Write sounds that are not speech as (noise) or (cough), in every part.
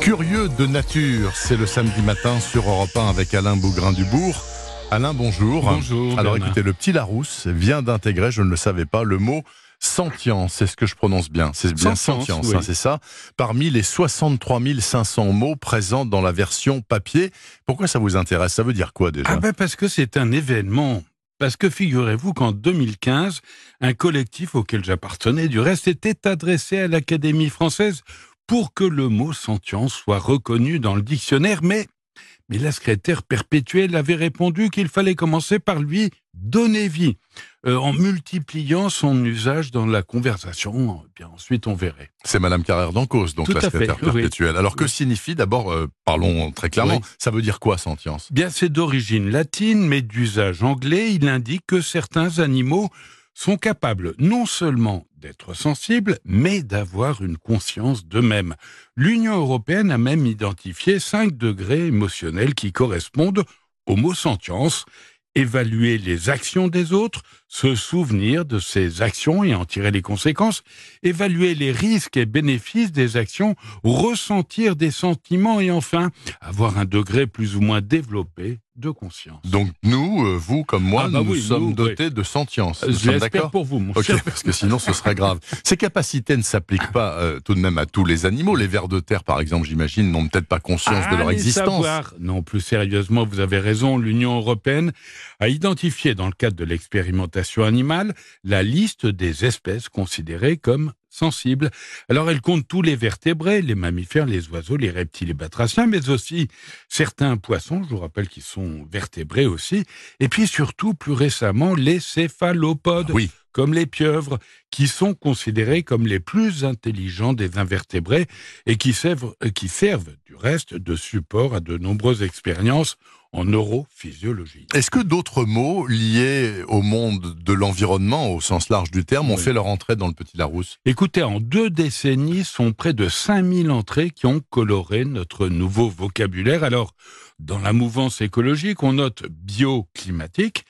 Curieux de nature, c'est le samedi matin sur Europe 1 avec Alain Bougrain-Dubourg. Alain, bonjour. Bonjour. Alors Bernard. écoutez, le petit Larousse vient d'intégrer, je ne le savais pas, le mot sentience. C'est ce que je prononce bien. C'est bien Sentience, oui. hein, c'est ça. Parmi les 63 500 mots présents dans la version papier. Pourquoi ça vous intéresse? Ça veut dire quoi déjà? Ah ben parce que c'est un événement. Parce que figurez-vous qu'en 2015, un collectif auquel j'appartenais du reste était adressé à l'Académie française pour que le mot sentience soit reconnu dans le dictionnaire, mais, mais la secrétaire perpétuelle avait répondu qu'il fallait commencer par lui donner vie, euh, en multipliant son usage dans la conversation. Bien ensuite, on verrait. C'est Madame Carrère d'Encausse, donc Tout la fait, secrétaire oui. perpétuelle. Alors que Oui. signifie d'abord, euh, parlons très clairement, Oui. ça veut dire quoi sentience? Bien, c'est d'origine latine, mais d'usage anglais. Il indique que certains animaux sont capables non seulement d'être sensibles, mais d'avoir une conscience d'eux-mêmes. L'Union européenne a même identifié cinq degrés émotionnels qui correspondent au mot sentience. Évaluer les actions des autres, se souvenir de ces actions et en tirer les conséquences, évaluer les risques et bénéfices des actions, ressentir des sentiments et enfin avoir un degré plus ou moins développé de conscience. Donc nous, euh, vous comme moi, Ah bah nous oui, sommes nous, dotés de sentience. Nous Je l'espère d'accord pour vous, mon cher. parce que sinon ce serait grave. (laughs) Ces capacités ne s'appliquent pas euh, tout de même à tous les animaux. Les vers de terre, par exemple, j'imagine, n'ont peut-être pas conscience de leur existence. savoir. Non, plus sérieusement, vous avez raison, l'Union européenne a identifié dans le cadre de l'expérimentation animale la liste des espèces considérées comme sensibles. Alors elle compte tous les vertébrés, les mammifères, les oiseaux, les reptiles et batraciens, mais aussi certains poissons, je vous rappelle qu'ils sont vertébrés aussi, et puis surtout plus récemment les céphalopodes Oui, comme les pieuvres, qui sont considérés comme les plus intelligents des invertébrés et qui servent, euh, qui servent du reste de support à de nombreuses expériences en neurophysiologie. Est-ce que d'autres mots liés au monde de l'environnement, au sens large du terme, ont Oui. fait leur entrée dans le Petit Larousse? Écoutez, en deux décennies, sont près de 5000 entrées qui ont coloré notre nouveau vocabulaire. Alors, dans la mouvance écologique, on note bioclimatique,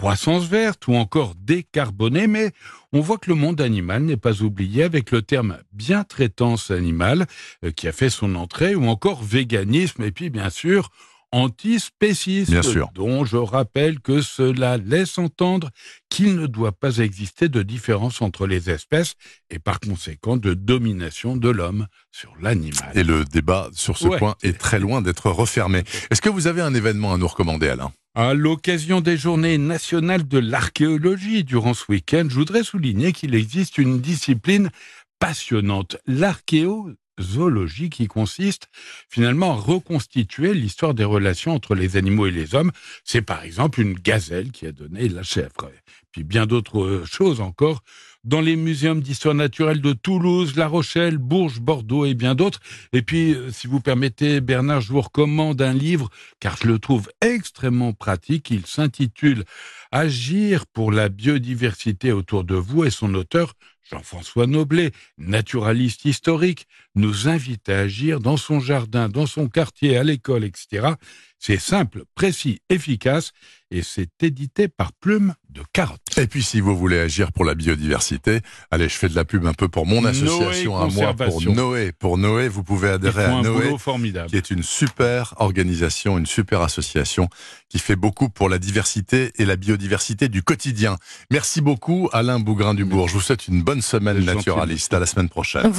croissance verte ou encore décarboné, mais on voit que le monde animal n'est pas oublié avec le terme bien-traitance animale euh, qui a fait son entrée ou encore véganisme et puis bien sûr antispécisme, Bien sûr. dont je rappelle que cela laisse entendre qu'il ne doit pas exister de différence entre les espèces et par conséquent de domination de l'homme sur l'animal. Et le débat sur ce Ouais. point est très loin d'être refermé. Est-ce que vous avez un événement à nous recommander, Alain? À l'occasion des journées nationales de l'archéologie durant ce week-end, je voudrais souligner qu'il existe une discipline passionnante, l'archéozoologie, qui consiste finalement à reconstituer l'histoire des relations entre les animaux et les hommes. C'est par exemple une gazelle qui a donné la chèvre. Puis bien d'autres choses encore dans les muséums d'histoire naturelle de Toulouse, La Rochelle, Bourges, Bordeaux et bien d'autres. Et puis, euh, si vous permettez, Bernard, je vous recommande un livre, car je le trouve extrêmement pratique. Il s'intitule Agir pour la biodiversité autour de vous et son auteur, Jean-François Noblet, naturaliste historique, nous invite à agir dans son jardin, dans son quartier, à l'école, etc. C'est simple, précis, efficace et c'est édité par Plume de Carotte. Et puis, si vous voulez agir pour la biodiversité, allez, je fais de la pub un peu pour mon association à moi, pour. Noé. Pour Noé, vous pouvez adhérer à Noé. formidable. qui est une super organisation, une super association qui fait beaucoup pour la diversité et la biodiversité du quotidien. Merci beaucoup Alain Bougrain-Dubourg. Je vous souhaite une bonne semaine naturaliste. À la semaine prochaine.